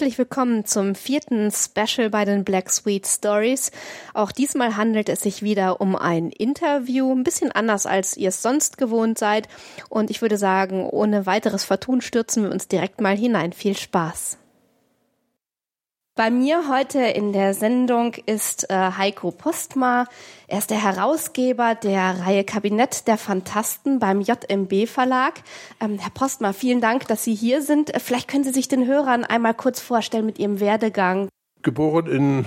Herzlich willkommen zum vierten Special bei den Black Sweet Stories. Auch diesmal handelt es sich wieder um ein Interview, ein bisschen anders als ihr es sonst gewohnt seid. Und ich würde sagen, ohne weiteres Vertun stürzen wir uns direkt mal hinein. Viel Spaß. Bei mir heute in der Sendung ist äh, Heiko Postma. Er ist der Herausgeber der Reihe Kabinett der Fantasten beim JMB Verlag. Ähm, Herr Postma, vielen Dank, dass Sie hier sind. Äh, vielleicht können Sie sich den Hörern einmal kurz vorstellen mit Ihrem Werdegang. Geboren in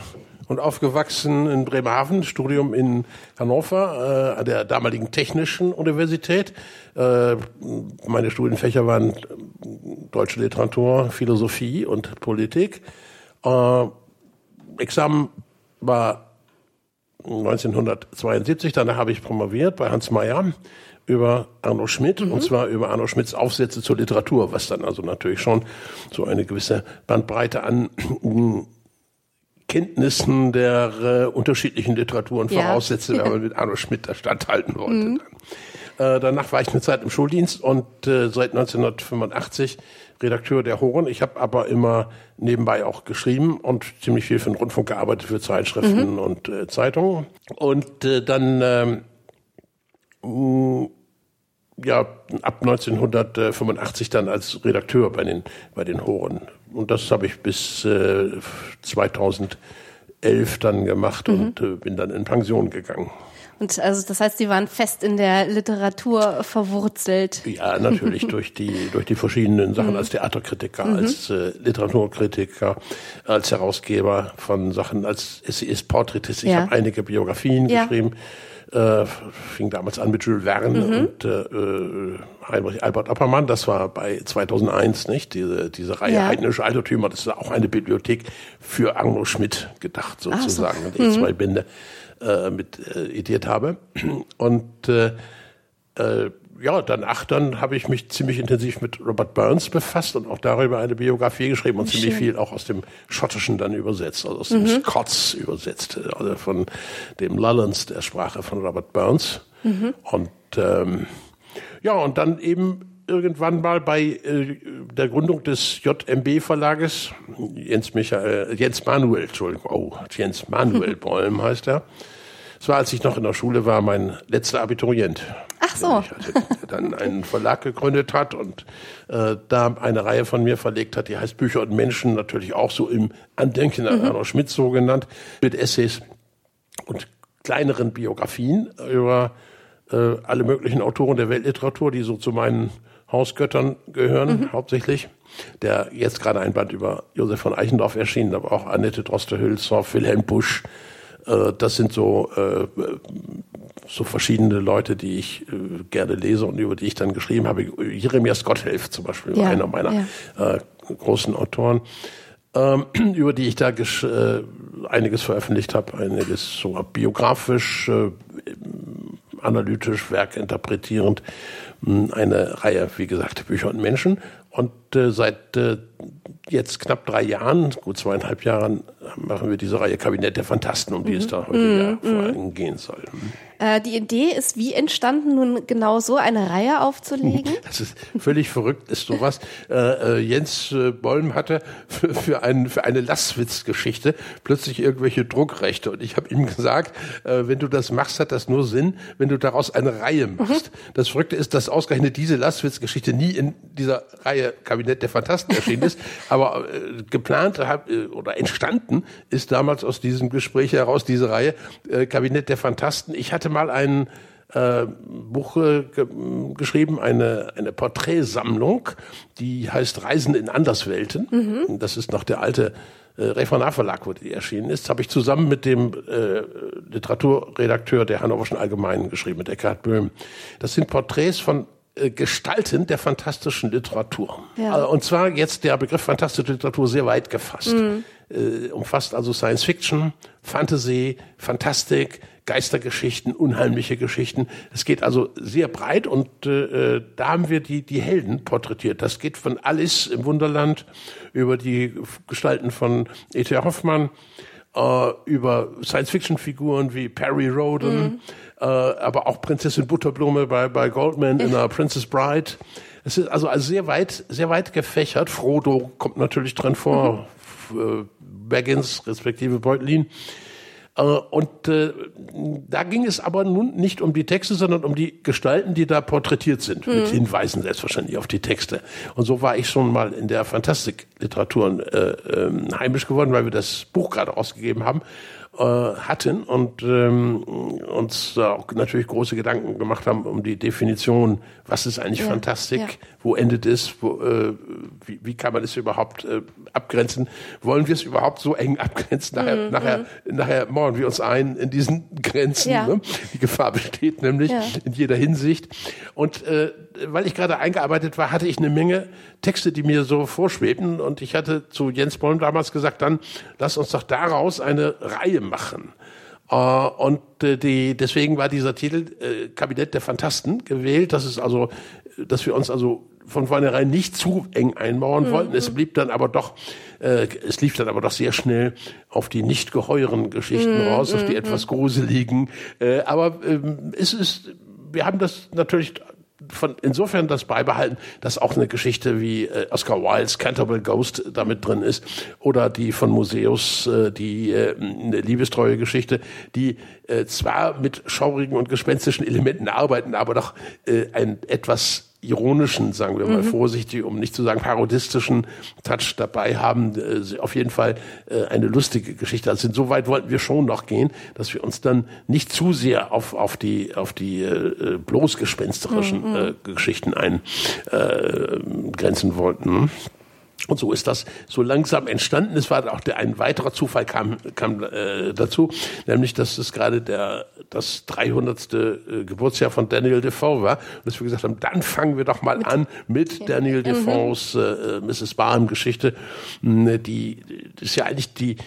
und aufgewachsen in Bremerhaven, Studium in Hannover äh, an der damaligen Technischen Universität. Äh, meine Studienfächer waren deutsche Literatur, Philosophie und Politik. Äh, Examen war 1972, danach habe ich promoviert bei Hans Mayer über Arno Schmidt mhm. und zwar über Arno Schmidts Aufsätze zur Literatur, was dann also natürlich schon so eine gewisse Bandbreite an Kenntnissen der äh, unterschiedlichen Literaturen ja. voraussetzte, wenn man mit Arno Schmidt da standhalten wollte. Mhm. Äh, danach war ich eine Zeit im Schuldienst und äh, seit 1985 Redakteur der Horen. Ich habe aber immer nebenbei auch geschrieben und ziemlich viel für den Rundfunk gearbeitet, für Zeitschriften mhm. und äh, Zeitungen. Und äh, dann ähm, mh, ja ab 1985 dann als Redakteur bei den bei den Horen. Und das habe ich bis äh, 2011 dann gemacht mhm. und äh, bin dann in Pension gegangen. Und also das heißt, Sie waren fest in der Literatur verwurzelt. Ja, natürlich durch die durch die verschiedenen Sachen mhm. als Theaterkritiker, mhm. als äh, Literaturkritiker, als Herausgeber von Sachen, als Essayist, Porträtist. Ich ja. habe einige Biografien ja. geschrieben. Äh, fing damals an mit Jules Verne mhm. und äh, äh Heinrich Albert Appermann. Das war bei 2001 nicht diese diese Reihe ja. heidnische Altertümer. Das ist auch eine Bibliothek für Arno Schmidt gedacht sozusagen. So. Und ich zwei Bände äh, mit äh, ediert habe. Und äh, äh, ja, danach dann habe ich mich ziemlich intensiv mit Robert Burns befasst und auch darüber eine Biografie geschrieben und Schön. ziemlich viel auch aus dem Schottischen dann übersetzt, also aus dem mhm. Scots übersetzt, also von dem Lullens, der Sprache von Robert Burns. Mhm. Und ähm, ja, und dann eben irgendwann mal bei äh, der Gründung des JMB Verlages, Jens Michael, Jens Manuel, Entschuldigung, oh, Jens Manuel Bäum heißt er. Das war, als ich noch in der Schule war, mein letzter Abiturient. Ach so. Der dann einen Verlag gegründet hat und äh, da eine Reihe von mir verlegt hat, die heißt Bücher und Menschen, natürlich auch so im Andenken an mhm. Arno Schmidt so genannt, mit Essays und kleineren Biografien über äh, alle möglichen Autoren der Weltliteratur, die so zu meinen Hausgöttern gehören, mhm. hauptsächlich. Der jetzt gerade ein Band über Josef von Eichendorff erschienen, aber auch Annette Droste-Hülshoff, Wilhelm Busch. Äh, das sind so, äh, so verschiedene Leute, die ich äh, gerne lese und über die ich dann geschrieben habe. Jeremias Gotthelf zum Beispiel, ja, einer meiner ja. großen Autoren. Ähm, über die ich da einiges veröffentlicht habe, einiges so biografisch, analytisch, werkinterpretierend eine Reihe, wie gesagt, Bücher und Menschen. Und äh, seit äh, jetzt knapp drei Jahren, gut zweieinhalb Jahren, machen wir diese Reihe Kabinett der Fantasten, um die mhm. es da heute mhm. ja vor mhm. allem gehen soll. Äh, die Idee ist wie entstanden, nun genau so eine Reihe aufzulegen? Das ist völlig verrückt, ist sowas. Äh, äh, Jens äh, Bollm hatte für, für, ein, für eine Lasswitz-Geschichte plötzlich irgendwelche Druckrechte. Und ich habe ihm gesagt, äh, wenn du das machst, hat das nur Sinn, wenn du daraus eine Reihe machst. Mhm. Das Verrückte ist, dass ausgerechnet diese Lasswitz-Geschichte nie in dieser Reihe Kabinett der Fantasten erschienen ist. Aber äh, geplant hab, äh, oder entstanden ist damals aus diesem Gespräch heraus diese Reihe äh, Kabinett der Fantasten. Ich hatte mal ein äh, Buch äh, ge geschrieben, eine, eine Porträtsammlung, die heißt Reisen in Anderswelten. Mhm. Das ist noch der alte äh, Referendar Verlag, wo die erschienen ist, habe ich zusammen mit dem äh, Literaturredakteur der Hannoverschen Allgemeinen geschrieben, mit Eckhard Böhm. Das sind Porträts von Gestalten der fantastischen Literatur. Ja. Äh, und zwar jetzt der Begriff fantastische Literatur sehr weit gefasst. Mhm. Äh, umfasst also Science Fiction, Fantasy, Fantastik, Geistergeschichten, unheimliche Geschichten. Es geht also sehr breit und äh, da haben wir die, die Helden porträtiert. Das geht von Alice im Wunderland über die Gestalten von E.T. Hoffmann, äh, über Science-Fiction-Figuren wie Perry Roden, mhm äh, aber auch Prinzessin Butterblume bei, bei Goldman in der Princess Bride. Es ist also, also sehr weit, sehr weit gefächert. Frodo kommt natürlich drin vor. Mhm. äh, Baggins respektive Beutlin. Äh, und äh, da ging es aber nun nicht um die Texte, sondern um die Gestalten, die da porträtiert sind, mhm. mit Hinweisen selbstverständlich auf die Texte. Und so war ich schon mal in der Fantastikliteratur äh, äh, heimisch geworden, weil wir das Buch gerade ausgegeben haben äh, hatten und ähm, uns auch natürlich große Gedanken gemacht haben um die Definition, was ist eigentlich ja, Fantastik, ja. wo endet es, wo, äh, wie, wie kann man es überhaupt äh, abgrenzen, wollen wir es überhaupt so eng abgrenzen, nachher, mhm, nachher, mhm. nachher mauern wir uns ein in diesen Grenzen, ja. ne? die Gefahr besteht nämlich in jeder Hinsicht und äh, weil ich gerade eingearbeitet war, hatte ich eine Menge Texte, die mir so vorschwebten. Und ich hatte zu Jens Bollm damals gesagt, dann lass uns doch daraus eine Reihe machen. Äh, und äh, die, deswegen war dieser Titel äh, Kabinett der Fantasten gewählt. Das ist also, dass wir uns also von vornherein nicht zu eng einmauern wollten. Mhm. Es blieb dann aber doch, äh, es lief dann aber doch sehr schnell auf die nicht geheuren Geschichten mhm. raus, auf die mhm. etwas gruseligen. Äh, aber ähm, es ist, wir haben das natürlich von insofern das beibehalten, dass auch eine Geschichte wie äh, Oscar Wildes Canterbury Ghost damit drin ist oder die von Museus äh, die äh, eine liebestreue Geschichte, die äh, zwar mit schaurigen und gespenstischen Elementen arbeiten, aber doch äh, ein etwas ironischen, sagen wir mal mhm. vorsichtig, um nicht zu sagen parodistischen Touch dabei haben. Äh, auf jeden Fall äh, eine lustige Geschichte. Also insoweit wollten wir schon noch gehen, dass wir uns dann nicht zu sehr auf, auf die, auf die äh, bloß gespensterischen mhm. äh, Geschichten eingrenzen äh, wollten. Und so ist das so langsam entstanden. Es war auch der, ein weiterer Zufall kam, kam äh, dazu, nämlich dass es gerade der das 300. Äh, Geburtsjahr von Daniel Defoe war und dass wir gesagt haben, dann fangen wir doch mal mit an mit okay. Daniel mhm. Defoes äh, Mrs. Barham Geschichte. Die, die ist ja eigentlich die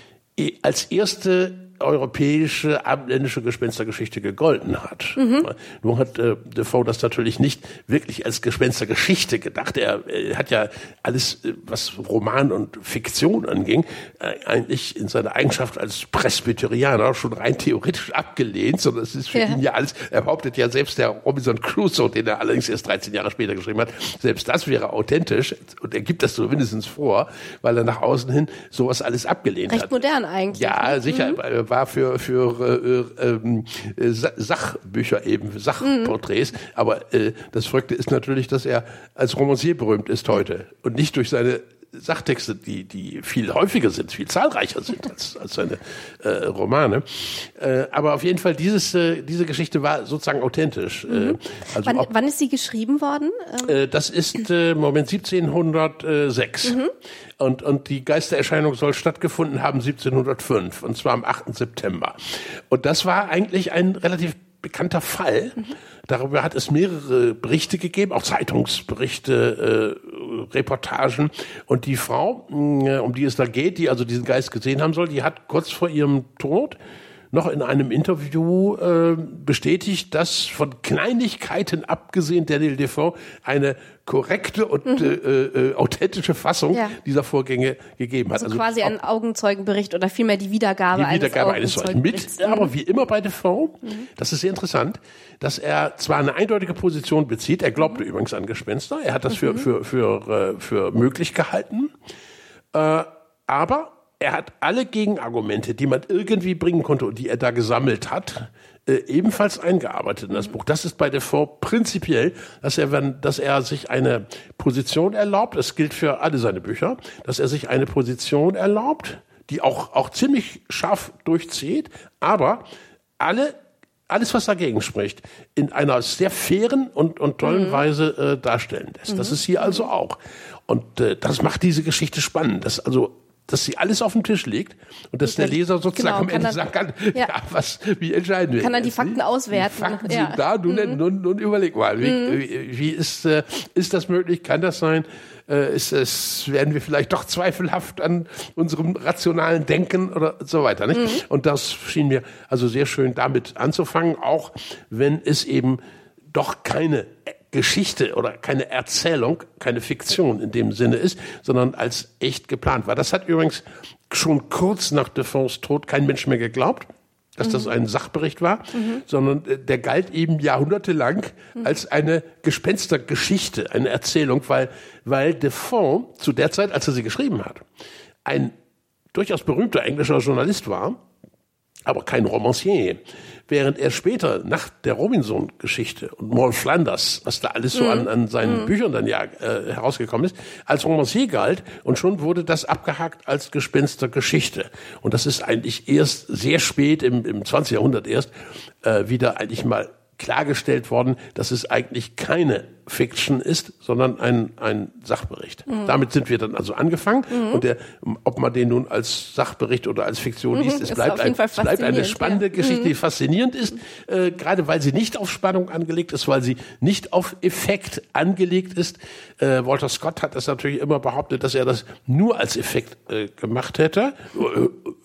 als erste europäische abendländische Gespenstergeschichte gegolten hat. Mhm. Nur hat äh, Defoe das natürlich nicht wirklich als Gespenstergeschichte gedacht. Er, er hat ja alles, äh, was Roman und Fiktion anging, äh, eigentlich in seiner Eigenschaft als Presbyterianer schon rein theoretisch abgelehnt, sondern es ist für ja. ihn ja alles, er behauptet ja selbst der Robinson Crusoe, den er allerdings erst 13 Jahre später geschrieben hat, selbst das wäre authentisch und er gibt das zumindest vor, weil er nach außen hin sowas alles abgelehnt Recht hat. Recht modern eigentlich. Ja, ne? sicher. Mhm war für, für äh, ähm, äh, Sachbücher eben, Sachporträts. Mhm. Aber äh, das Verrückte ist natürlich, dass er als Romancier berühmt ist heute und nicht durch seine Sachtexte, die, die viel häufiger sind, viel zahlreicher sind als, als seine äh, Romane. Äh, aber auf jeden Fall, dieses, äh, diese Geschichte war sozusagen authentisch. Äh, mhm. also wann, ob, wann ist sie geschrieben worden? Äh, das ist äh, Moment 1706. Mhm. Und, und die Geistererscheinung soll stattgefunden haben 1705, und zwar am 8. September. Und das war eigentlich ein relativ bekannter Fall. Mhm. Darüber hat es mehrere Berichte gegeben, auch Zeitungsberichte, äh, Reportagen. Und die Frau, äh, um die es da geht, die also diesen Geist gesehen haben soll, die hat kurz vor ihrem Tod noch in einem Interview äh, bestätigt, dass von Kleinigkeiten abgesehen Daniel Defoe eine korrekte und mhm. äh, äh, authentische Fassung ja. dieser Vorgänge gegeben hat. Also, also quasi ein Augenzeugenbericht oder vielmehr die Wiedergabe, die Wiedergabe eines, eines mit, mhm. aber wie immer bei Defoe, mhm. das ist sehr interessant, dass er zwar eine eindeutige Position bezieht, er glaubte mhm. übrigens an Gespenster, er hat das für, mhm. für, für, für, äh, für möglich gehalten, äh, aber er hat alle Gegenargumente, die man irgendwie bringen konnte und die er da gesammelt hat, äh, ebenfalls eingearbeitet in das Buch. Das ist bei Defoe prinzipiell, dass er, wenn, dass er sich eine Position erlaubt, das gilt für alle seine Bücher, dass er sich eine Position erlaubt, die auch, auch ziemlich scharf durchzieht, aber alle alles, was dagegen spricht, in einer sehr fairen und, und tollen mhm. Weise äh, darstellen lässt. Mhm. Das ist hier also auch. Und äh, das macht diese Geschichte spannend. Das also dass sie alles auf dem Tisch liegt und dass der Leser sozusagen genau, am Ende sagen kann, ja. ja. was, wie entscheiden wir? Kann dann die Fakten auswerten. Die Fakten ja. sind da, nun, mhm. nun, nun überleg mal, wie, mhm. wie, wie ist, äh, ist das möglich, kann das sein? Äh, ist es, werden wir vielleicht doch zweifelhaft an unserem rationalen Denken oder so weiter, nicht? Mhm. Und das schien mir also sehr schön damit anzufangen, auch wenn es eben doch keine Geschichte oder keine Erzählung, keine Fiktion in dem Sinne ist, sondern als echt geplant war. Das hat übrigens schon kurz nach Defoes Tod kein Mensch mehr geglaubt, dass mhm. das ein Sachbericht war, mhm. sondern äh, der galt eben jahrhundertelang mhm. als eine Gespenstergeschichte, eine Erzählung, weil, weil Defoe zu der Zeit, als er sie geschrieben hat, ein durchaus berühmter englischer Journalist war, aber kein Romancier. Während er später nach der Robinson-Geschichte und Maul Flanders, was da alles so mm. an, an seinen mm. Büchern dann ja äh, herausgekommen ist, als Romancier galt und schon wurde das abgehakt als Gespenstergeschichte. Und das ist eigentlich erst sehr spät im, im 20. Jahrhundert erst äh, wieder eigentlich mal klargestellt worden, dass es eigentlich keine Fiction ist, sondern ein, ein Sachbericht. Mhm. Damit sind wir dann also angefangen. Mhm. Und der, ob man den nun als Sachbericht oder als Fiktion mhm. liest, es bleibt, ein, es bleibt eine spannende ja. Geschichte, die mhm. faszinierend ist, äh, gerade weil sie nicht auf Spannung angelegt ist, weil sie nicht auf Effekt angelegt ist. Äh, Walter Scott hat das natürlich immer behauptet, dass er das nur als Effekt äh, gemacht hätte.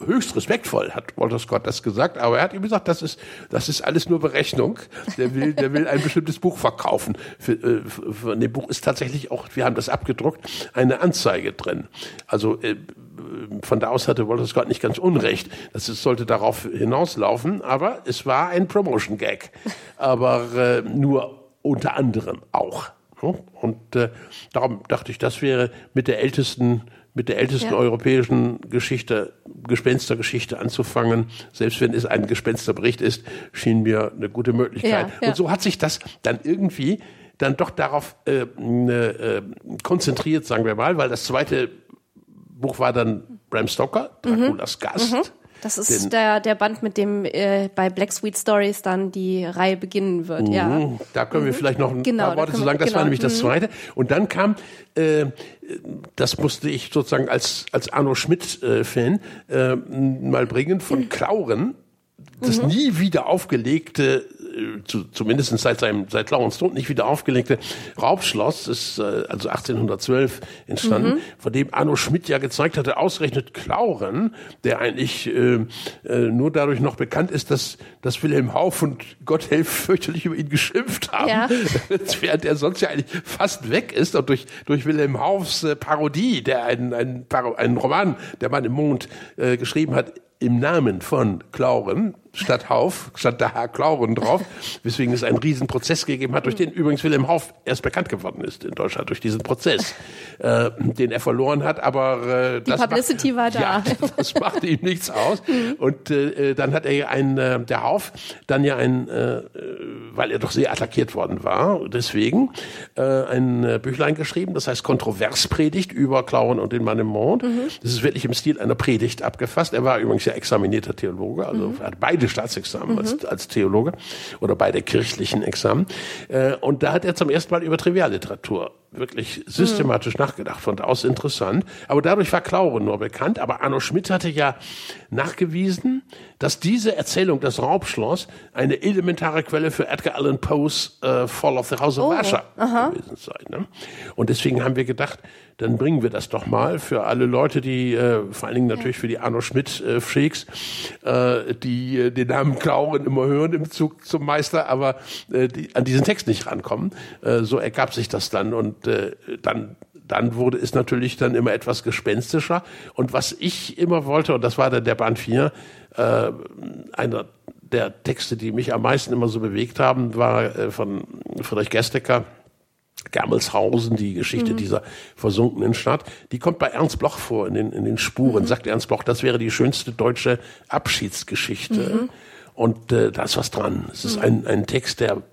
Höchst respektvoll hat Walter Scott das gesagt, aber er hat ihm gesagt, das ist, das ist alles nur Berechnung. Der will, der will ein bestimmtes Buch verkaufen. Für, äh, von dem Buch ist tatsächlich auch, wir haben das abgedruckt, eine Anzeige drin. Also äh, von da aus hatte Walter Scott nicht ganz unrecht. Das sollte darauf hinauslaufen, aber es war ein Promotion-Gag. Aber äh, nur unter anderem auch. Und äh, darum dachte ich, das wäre mit der ältesten mit der ältesten ja. europäischen Geschichte, Gespenstergeschichte anzufangen, selbst wenn es ein Gespensterbericht ist, schien mir eine gute Möglichkeit. Ja, ja. Und so hat sich das dann irgendwie dann doch darauf äh, äh, konzentriert, sagen wir mal, weil das zweite Buch war dann Bram Stoker, Draculas mhm. Gast. Mhm. Das ist Den, der, der Band, mit dem äh, bei Black Sweet Stories dann die Reihe beginnen wird, ja. Mhm. Da können wir mhm. vielleicht noch ein genau, paar Worte zu sagen. Das genau. war nämlich das mhm. zweite. Und dann kam, äh, das musste ich sozusagen als, als Arno Schmidt-Fan äh, äh, mal bringen, von Klauren, das nie wieder aufgelegte zu, zumindest seit seinem seit Laurens Tod nicht wieder aufgelegte Raubschloss ist äh, also 1812 entstanden, mhm. von dem Arno Schmidt ja gezeigt hatte, ausgerechnet Klauren, der eigentlich äh, äh, nur dadurch noch bekannt ist, dass, dass Wilhelm Hauf und Gott helf fürchterlich über ihn geschimpft haben, ja. während er sonst ja eigentlich fast weg ist und durch durch Wilhelm Haufs äh, Parodie, der einen einen, einen Roman, der Mann im Mond äh, geschrieben hat, im Namen von Klauren, statt Hauf, statt der Herr Klauren drauf, weswegen es einen riesen Prozess gegeben hat, durch den übrigens Wilhelm Hauf erst bekannt geworden ist in Deutschland, durch diesen Prozess, äh, den er verloren hat, aber äh, Die das Publicity macht, war da. Ja, das machte ihm nichts aus. Und äh, dann hat er ein, äh, der Hauf, dann ja ein, äh, weil er doch sehr attackiert worden war, deswegen äh, ein äh, Büchlein geschrieben, das heißt Kontroverspredigt über Klauren und den Mann im Mond. Mhm. Das ist wirklich im Stil einer Predigt abgefasst. Er war übrigens ja examinierter Theologe, also mhm. hat beide beide Staatsexamen mhm. als, als Theologe oder beide kirchlichen Examen. Äh, und da hat er zum ersten Mal über Trivialliteratur wirklich systematisch mhm. nachgedacht, von da aus interessant. Aber dadurch war Clauren nur bekannt. Aber Arno Schmidt hatte ja nachgewiesen, dass diese Erzählung, das Raubschloss, eine elementare Quelle für Edgar Allan Poes äh, Fall of the House of oh, Usher gewesen sei. Ne? Und deswegen haben wir gedacht, dann bringen wir das doch mal für alle Leute, die äh, vor allen Dingen natürlich für die Arno Schmidt äh, Freaks, äh, die äh, den Namen Klauren immer hören im Zug zum Meister, aber äh, die an diesen Text nicht rankommen. Äh, so ergab sich das dann und äh, dann dann wurde es natürlich dann immer etwas gespenstischer. Und was ich immer wollte, und das war dann der Band 4, äh, einer der Texte, die mich am meisten immer so bewegt haben, war äh, von Friedrich Gestecker, Germelshausen, die Geschichte mhm. dieser versunkenen Stadt, die kommt bei Ernst Bloch vor in den, in den Spuren, mhm. sagt Ernst Bloch, das wäre die schönste deutsche Abschiedsgeschichte. Mhm. Und äh, da ist was dran. Es ist mhm. ein, ein Text, der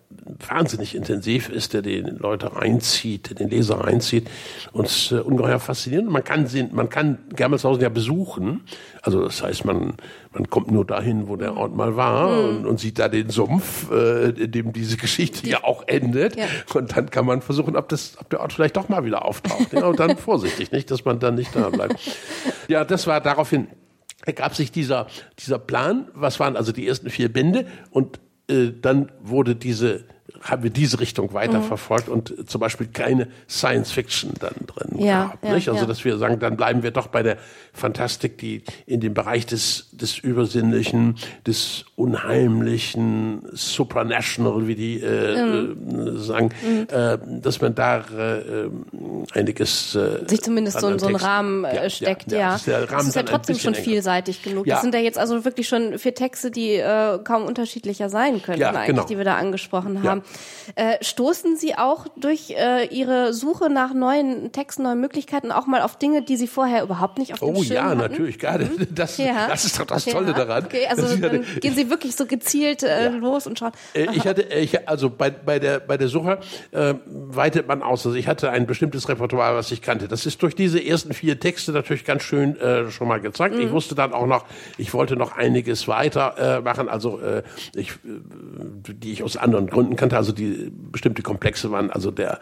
wahnsinnig intensiv ist, der den Leute reinzieht, der den Leser reinzieht und es ist äh, ungeheuer faszinierend. Man kann sehen, man kann Germelshausen ja besuchen. Also das heißt, man man kommt nur dahin, wo der Ort mal war mhm. und, und, sieht da den Sumpf, äh, in dem diese Geschichte Die, ja auch endet. Ja. Und dann kann man versuchen, ob das, ob der Ort vielleicht doch mal wieder auftaucht. Ja, und dann vorsichtig, nicht, dass man dann nicht da bleibt. Ja, das war daraufhin ergab sich dieser dieser Plan. Was waren also die ersten vier Bände und äh, dann wurde diese haben wir diese Richtung weiterverfolgt mhm. und zum Beispiel keine Science Fiction dann drin ja, gehabt. Ja, nicht? Also, ja. dass wir sagen, dann bleiben wir doch bei der Fantastik, die in dem Bereich des, des Übersinnlichen, des Unheimlichen, Supranational, wie die äh, mhm. äh, sagen, mhm. äh, dass man da äh, einiges äh, sich zumindest so, so einen Rahmen äh, steckt, ja. Ist das ist ja trotzdem schon vielseitig genug. Das sind ja jetzt also wirklich schon vier Texte, die äh, kaum unterschiedlicher sein könnten, eigentlich, genau. die wir da angesprochen haben. Äh, stoßen Sie auch durch äh, Ihre Suche nach neuen Texten, neuen Möglichkeiten auch mal auf Dinge, die Sie vorher überhaupt nicht auf dem Oh Schirm ja, hatten? natürlich, gerade. Mhm. Das, das ist doch das Tolle ja. daran. Okay, also ja dann gehen Sie wirklich so gezielt äh, los und schauen. Äh, Ich hatte, äh, ich, also bei, bei der bei der Suche weitet man aus. Also ich hatte ein bestimmtes Repertoire, was ich kannte. Das ist durch diese ersten vier Texte natürlich ganz schön schon mal gezeigt. Ich wusste dann auch noch, ich wollte noch einiges weiter machen, also ich, die ich aus anderen Gründen kannte, also die bestimmte Komplexe waren, also der,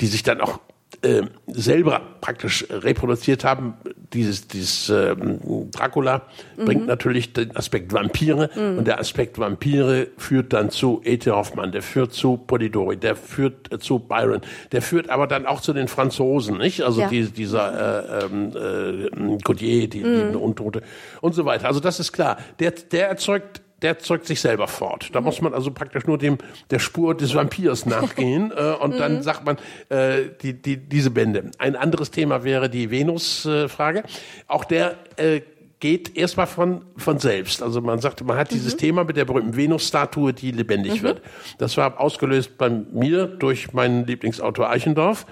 die sich dann auch äh, selber praktisch reproduziert haben. Dieses, dieses ähm, Dracula bringt natürlich den Aspekt Vampire und der Aspekt Vampire führt dann zu E.T. Hoffmann, der führt zu Polidori, der führt äh, zu Byron, der führt aber dann auch zu den Franzosen, nicht? Also Ja. die, dieser äh, ähm, äh, Codier, die, die Untote und so weiter. Also das ist klar. Der, der erzeugt der zeugt sich selber fort. Da muss man also praktisch nur dem der Spur des Vampirs nachgehen äh, und dann sagt man äh, die, die, diese Bände. Ein anderes Thema wäre die Venus-Frage. Auch der äh, geht erstmal von, von selbst. Also man sagt, man hat dieses Thema mit der berühmten Venus-Statue, die lebendig wird. Das war ausgelöst bei mir durch meinen Lieblingsautor Eichendorff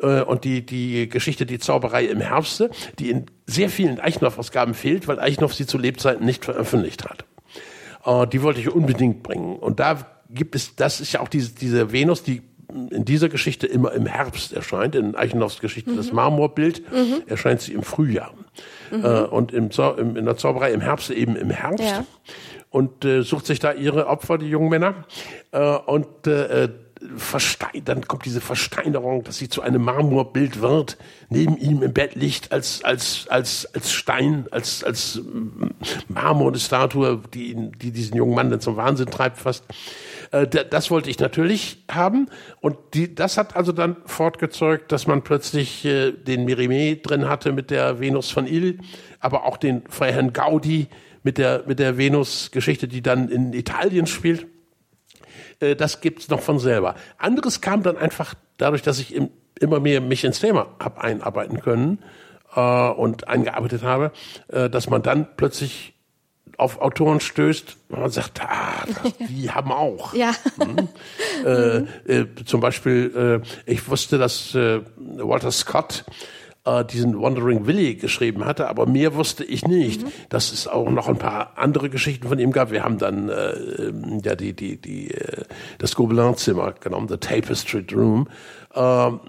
äh, und die, die Geschichte Die Zauberei im Herbste, die in sehr vielen Eichendorff-Ausgaben fehlt, weil Eichendorff sie zu Lebzeiten nicht veröffentlicht hat. Äh, die wollte ich unbedingt bringen. Und da gibt es, das ist ja auch diese, diese Venus, die in dieser Geschichte immer im Herbst erscheint. In Eichendorffs Geschichte das Marmorbild erscheint sie im Frühjahr. Äh, und im, im, in der Zauberei im Herbst eben im Herbst. Ja. Und äh, sucht sich da ihre Opfer, die jungen Männer. Äh, und äh, verstein, dann kommt diese Versteinerung, dass sie zu einem Marmorbild wird, neben ihm im Bett liegt als als als als Stein, als als mm, Marmor eine Statue, die ihn, die diesen jungen Mann dann zum Wahnsinn treibt fast. Äh, da- das wollte ich natürlich haben und die, das hat also dann fortgezeugt, dass man plötzlich äh, den Merimee drin hatte mit der Venus von Il, aber auch den Freiherrn Gaudi mit der mit der Venus-Geschichte, die dann in Italien spielt äh, das gibt's noch von selber. Anderes kam dann einfach dadurch, dass ich im, immer mehr mich ins Thema hab einarbeiten können äh, und eingearbeitet habe, äh, dass man dann plötzlich auf Autoren stößt, und man sagt, ah, das, die haben auch. Ja. Äh, äh, zum Beispiel, äh, ich wusste, dass äh, Walter Scott äh, diesen Wandering Willie geschrieben hatte, aber mehr wusste ich nicht, dass es auch noch ein paar andere Geschichten von ihm gab. Wir haben dann äh, ähm, ja die die die äh, das Gobelin-Zimmer genommen, The Tapestry Room. Ähm,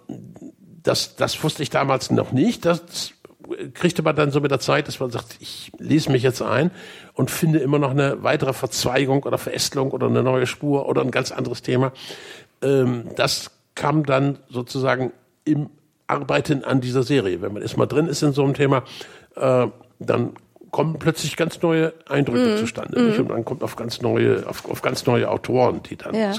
das das wusste ich damals noch nicht. Das kriegte man dann so mit der Zeit, dass man sagt, ich lese mich jetzt ein und finde immer noch eine weitere Verzweigung oder Verästelung oder eine neue Spur oder ein ganz anderes Thema. Ähm, das kam dann sozusagen im Arbeiten an dieser Serie. Wenn man erstmal drin ist in so einem Thema, äh, dann kommen plötzlich ganz neue Eindrücke zustande. Nicht? Und dann kommt auf ganz neue, auf, auf ganz neue Autoren, die dann Ja.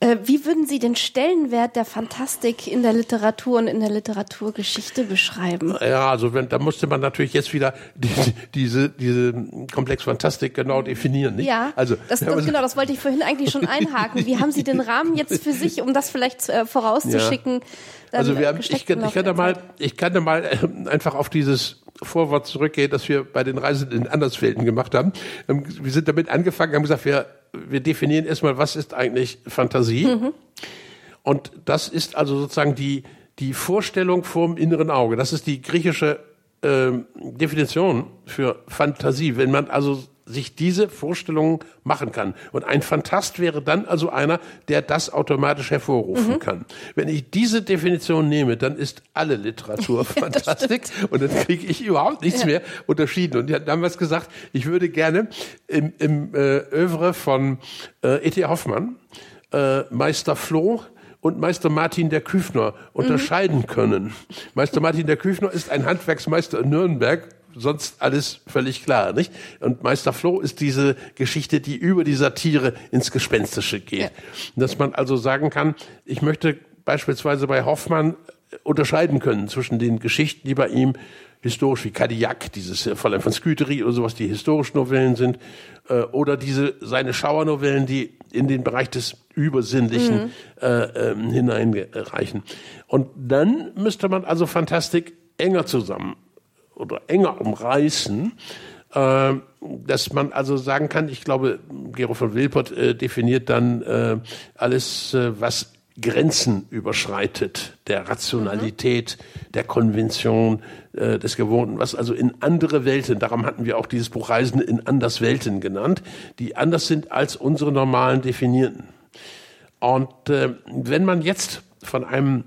Äh, wie würden Sie den Stellenwert der Fantastik in der Literatur und in der Literaturgeschichte beschreiben? Ja, also wenn, da musste man natürlich jetzt wieder die, diese, diese Komplex Fantastik genau definieren. Nicht? Ja, also, das, das, genau, das wollte ich vorhin eigentlich schon einhaken. Wie haben Sie den Rahmen jetzt für sich, um das vielleicht äh, vorauszuschicken? dann Also wir haben, ich, ich kann da mal, ich kann da mal äh, einfach auf dieses Vorwort zurückgehen, das wir bei den Reisen in Andersfelden gemacht haben. Ähm, Wir sind damit angefangen, haben gesagt, wir, wir definieren erstmal, was ist eigentlich Fantasie? Mhm. Und das ist also sozusagen die, die Vorstellung vorm inneren Auge. Das ist die griechische ähm, Definition für Fantasie, wenn man also sich diese Vorstellungen machen kann. Und ein Fantast wäre dann also einer, der das automatisch hervorrufen kann. Wenn ich diese Definition nehme, dann ist alle Literatur Fantastik und dann kriege ich überhaupt nichts mehr unterschieden. Und die hat damals gesagt, ich würde gerne im, im äh, Övre von äh, E.T. Hoffmann, äh, Meister Floh, und Meister Martin der Küfner unterscheiden können. Meister Martin der Küfner ist ein Handwerksmeister in Nürnberg, sonst alles völlig klar, nicht? Und Meister Floh ist diese Geschichte, die über die Satire ins Gespenstische geht. Dass man also sagen kann, ich möchte beispielsweise bei Hoffmann unterscheiden können zwischen den Geschichten, die bei ihm historisch wie Cadillac, dieses äh, Fräulein von Scudery oder sowas, die historischen Novellen sind, äh, oder diese seine Schauernovellen, die in den Bereich des Übersinnlichen äh, ähm, hineinreichen. Und dann müsste man also Fantastik enger zusammen oder enger umreißen äh, dass man also sagen kann, ich glaube, Gero von Wilpert äh, definiert dann äh, alles, äh, was Grenzen überschreitet, der Rationalität, der Konvention, äh, des Gewohnten, was also in andere Welten, darum hatten wir auch dieses Buch Reisen in Anderswelten genannt, die anders sind als unsere normalen definierten. Und äh, wenn man jetzt von einem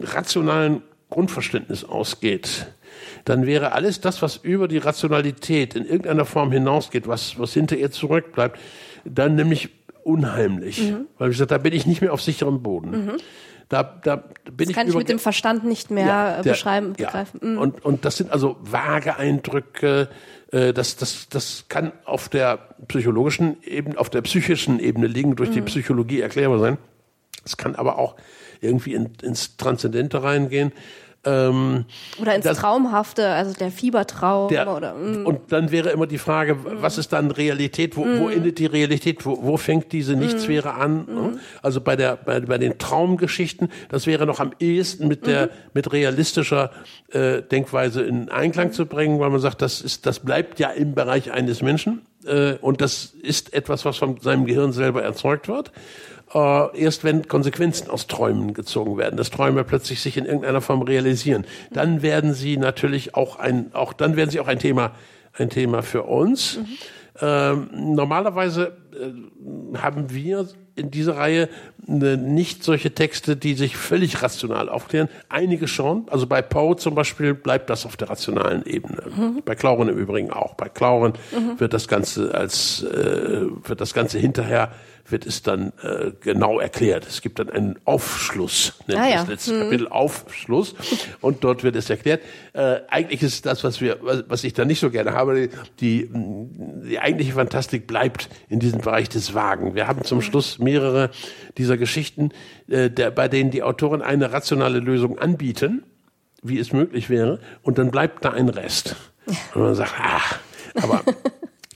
rationalen Grundverständnis ausgeht, dann wäre alles das, was über die Rationalität in irgendeiner Form hinausgeht, was, was hinter ihr zurückbleibt, dann nämlich unheimlich. Mhm. Weil ich gesagt, da bin ich nicht mehr auf sicherem Boden. Mhm. Da, da bin das ich kann ich mit dem Verstand nicht mehr ja, der, beschreiben, begreifen. Ja. Mhm. Und, und das sind also vage Eindrücke, äh, das, das, das kann auf der psychologischen Ebene, auf der psychischen Ebene liegen, durch mhm. die Psychologie erklärbar sein. Es kann aber auch irgendwie in, ins Transzendente reingehen. Ähm, oder ins das, Traumhafte, also der Fiebertraum. Der, oder, mm. Und dann wäre immer die Frage, mm. was ist dann Realität? Wo, mm. wo endet die Realität? Wo, wo fängt diese Nichtsphäre mm. an? Mm. Also bei, der, bei, bei den Traumgeschichten, das wäre noch am ehesten mit der mm-hmm. mit realistischer äh, Denkweise in Einklang zu bringen, weil man sagt, das ist, das bleibt ja im Bereich eines Menschen äh, und das ist etwas, was von seinem Gehirn selber erzeugt wird äh, erst wenn Konsequenzen aus Träumen gezogen werden, dass Träume plötzlich sich in irgendeiner Form realisieren, dann werden sie natürlich auch ein, auch dann werden sie auch ein Thema, ein Thema für uns. Mhm. Ähm, normalerweise äh, haben wir in dieser Reihe ne, nicht solche Texte, die sich völlig rational aufklären. Einige schon. Also bei Poe zum Beispiel bleibt das auf der rationalen Ebene. Mhm. Bei Clauren im Übrigen auch. Bei Clauren mhm. wird das Ganze als äh, wird das Ganze hinterher wird es dann äh, genau erklärt. Es gibt dann einen Aufschluss, nennt ah, ja. das letzte hm. Kapitel Aufschluss, und dort wird es erklärt. Äh, eigentlich ist das, was wir, was, was ich da nicht so gerne habe, die, die eigentliche Fantastik bleibt in diesem Bereich des Wagen. Wir haben zum hm. Schluss mehrere dieser Geschichten, äh, der, bei denen die Autoren eine rationale Lösung anbieten, wie es möglich wäre, und dann bleibt da ein Rest. Und man sagt, ach, aber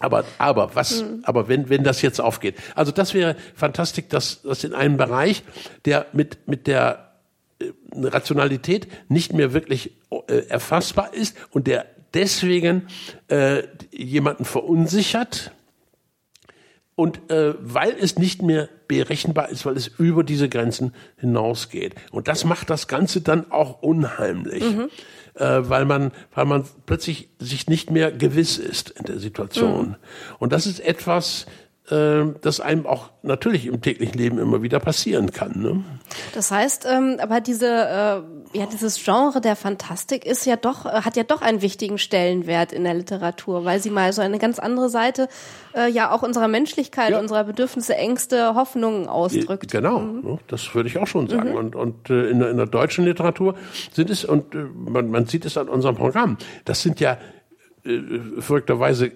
aber, aber, was, mhm. aber wenn, wenn das jetzt aufgeht. Also das wäre fantastisch, dass, dass in einem Bereich, der mit, mit der äh, Rationalität nicht mehr wirklich äh, erfassbar ist und der deswegen äh, jemanden verunsichert und äh, weil es nicht mehr berechenbar ist, weil es über diese Grenzen hinausgeht. Und das macht das Ganze dann auch unheimlich. Mhm äh, weil man, weil man plötzlich sich nicht mehr gewiss ist in der Situation. Mhm. Und das ist etwas, äh, das einem auch natürlich im täglichen Leben immer wieder passieren kann. Ne? Das heißt, ähm, aber diese, äh, ja, dieses Genre der Fantastik ist ja doch, äh, hat ja doch einen wichtigen Stellenwert in der Literatur, weil sie mal so eine ganz andere Seite äh, ja auch unserer Menschlichkeit, ja. unserer Bedürfnisse, Ängste, Hoffnungen ausdrückt. Genau, mhm. das würde ich auch schon sagen. Mhm. Und, und äh, in, der, in der deutschen Literatur sind es, und äh, man, man sieht es an unserem Programm, das sind ja äh, verrückterweise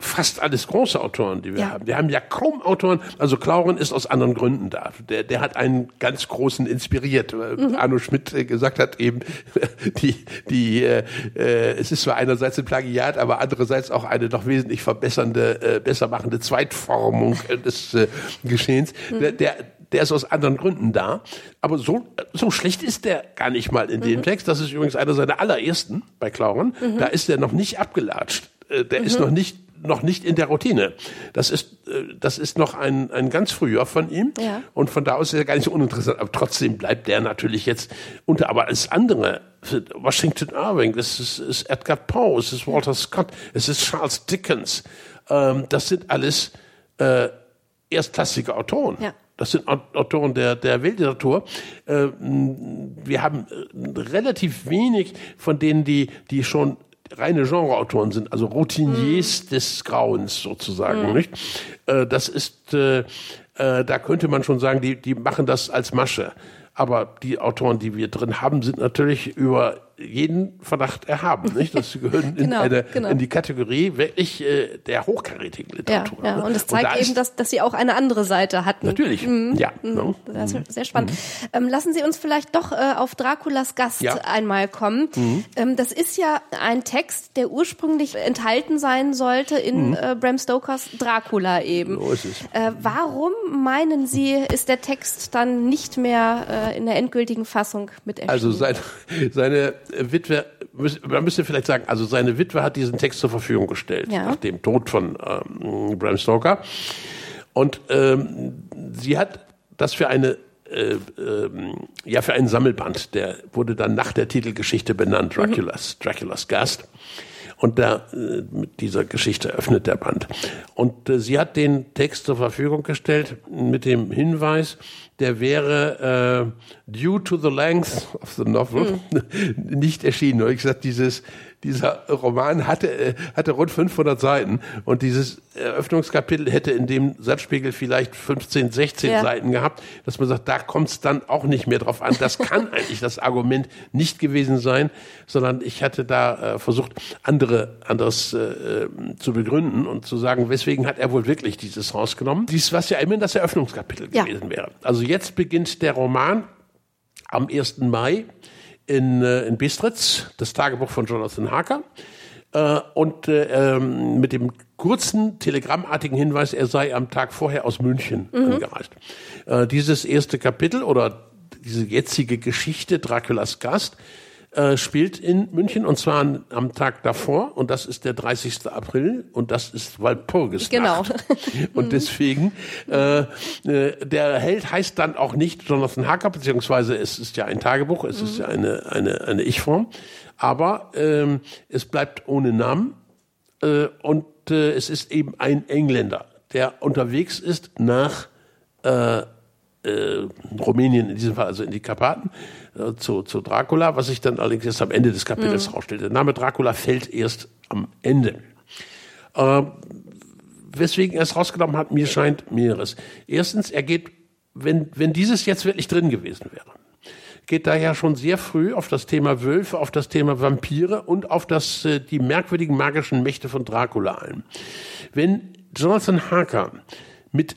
fast alles große Autoren, die wir ja. haben. Wir haben ja kaum Autoren, also Clauren ist aus anderen Gründen da. Der, der hat einen ganz großen inspiriert. Mhm. Arno Schmidt äh, gesagt hat eben, die, die, äh, äh, es ist zwar einerseits ein Plagiat, aber andererseits auch eine doch wesentlich verbessernde, äh, besser machende Zweitformung des äh, Geschehens. Mhm. Der, der, der ist aus anderen Gründen da. Aber so, so schlecht ist der gar nicht mal in dem mhm. Text. Das ist übrigens einer seiner allerersten bei Clauren. Mhm. Da ist der noch nicht abgelatscht. Äh, der ist mhm. noch nicht noch nicht in der Routine. Das ist, äh, das ist noch ein, ein ganz früher von ihm. Ja. Und von da aus ist er gar nicht so uninteressant. Aber trotzdem bleibt der natürlich jetzt unter, aber als andere, Washington Irving, das ist, ist Edgar Poe, es ist Walter Scott, es ist Charles Dickens. Ähm, das sind alles äh, erstklassige Autoren. Ja. Das sind Autoren der, der Weltliteratur. Äh, wir haben äh, relativ wenig von denen, die, die schon reine Genreautoren sind, also Routiniers mm. des Grauens sozusagen, mm. nicht? Äh, das ist, äh, äh, da könnte man schon sagen, die, die machen das als Masche. Aber die Autoren, die wir drin haben, sind natürlich über jeden Verdacht erhaben. Nicht? Das gehören in, genau, eine, genau. in die Kategorie wirklich äh, der hochkarätigen Literatur. Ja, ja. und es zeigt und da eben, dass, dass sie auch eine andere Seite hatten. Natürlich, mhm. ja. Mhm. No. Das ist sehr spannend. Mhm. Ähm, lassen Sie uns vielleicht doch äh, auf Draculas Gast ja. einmal kommen. Mhm. Ähm, das ist ja ein Text, der ursprünglich enthalten sein sollte in mhm. äh, Bram Stokers Dracula eben. So ist es. Äh, warum meinen Sie, ist der Text dann nicht mehr äh, in der endgültigen Fassung mit erschienen? Also seine, seine Witwe man müsste vielleicht sagen, also seine Witwe hat diesen Text zur Verfügung gestellt, ja. nach dem Tod von ähm, Bram Stoker. Und ähm, sie hat das für eine äh, äh, ja für einen Sammelband, der wurde dann nach der Titelgeschichte benannt, Dracula's, mhm. Dracula's Gast. Und da, äh, mit dieser Geschichte öffnet der Band. Und äh, sie hat den Text zur Verfügung gestellt mit dem Hinweis, der wäre äh, due to the length of the novel mhm. nicht erschienen. Und ich gesagt, dieses dieser Roman hatte, äh, hatte rund 500 Seiten und dieses Eröffnungskapitel hätte in dem Satzspiegel vielleicht 15, 16 ja. Seiten gehabt, dass man sagt, da kommt es dann auch nicht mehr drauf an. Das kann eigentlich das Argument nicht gewesen sein, sondern ich hatte da äh, versucht, andere, anderes äh, zu begründen und zu sagen, weswegen hat er wohl wirklich dieses rausgenommen. Dies, was ja immerhin das Eröffnungskapitel ja. gewesen wäre. Also jetzt beginnt der Roman am 1. Mai in, äh, in Bistritz, das Tagebuch von Jonathan Harker. Äh, und äh, ähm, mit dem kurzen telegrammartigen Hinweis, er sei am Tag vorher aus München mhm. angereist. Äh, dieses erste Kapitel oder diese jetzige Geschichte Draculas Gast äh, spielt in München und zwar am Tag davor und das ist der 30. April und das ist Walpurgisnacht. Genau. und deswegen, äh, äh, der Held heißt dann auch nicht Jonathan Harker, beziehungsweise es ist ja ein Tagebuch, es mhm. ist ja eine, eine, eine Ich-Form, aber ähm, es bleibt ohne Namen äh, und äh, es ist eben ein Engländer, der unterwegs ist nach äh, äh, Rumänien, in diesem Fall also in die Karpaten, äh, zu, zu Dracula, was sich dann allerdings erst am Ende des Kapitels mhm. rausstellt. Der Name Dracula fällt erst am Ende. Äh, weswegen er es rausgenommen hat, mir scheint mehreres. Erstens, er geht, wenn, wenn dieses jetzt wirklich drin gewesen wäre, geht da ja schon sehr früh auf das Thema Wölfe, auf das Thema Vampire und auf das, äh, die merkwürdigen magischen Mächte von Dracula ein. Wenn Jonathan Harker mit